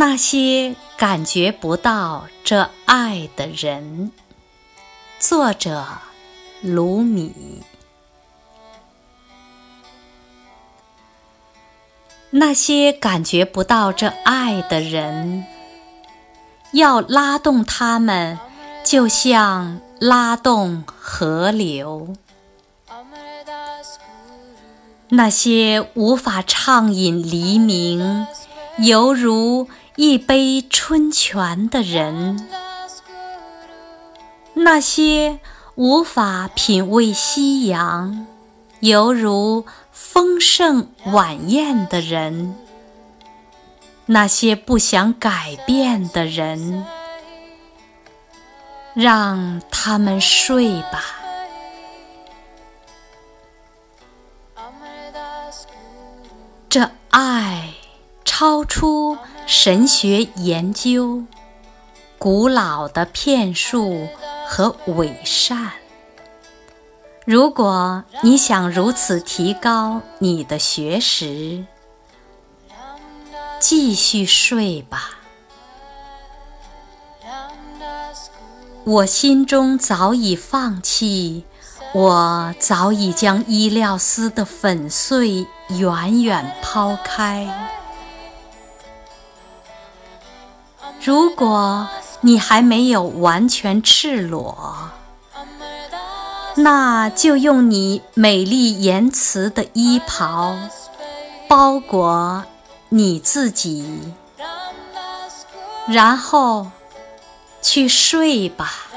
那些感觉不到这爱的人。作者：卢米。那些感觉不到这爱的人，要拉动他们，就像拉动河流。那些无法畅饮黎明，犹如一杯春泉的人；那些无法品味夕阳，犹如丰盛晚宴的人；那些不想改变的人，让他们睡吧。这爱超出神学研究、古老的骗术和伪善。如果你想如此提高你的学识，继续睡吧。我心中早已放弃。我早已将衣料丝的粉碎远远抛开。如果你还没有完全赤裸那就用你美丽言辞的衣袍包裹你自己然后去睡吧。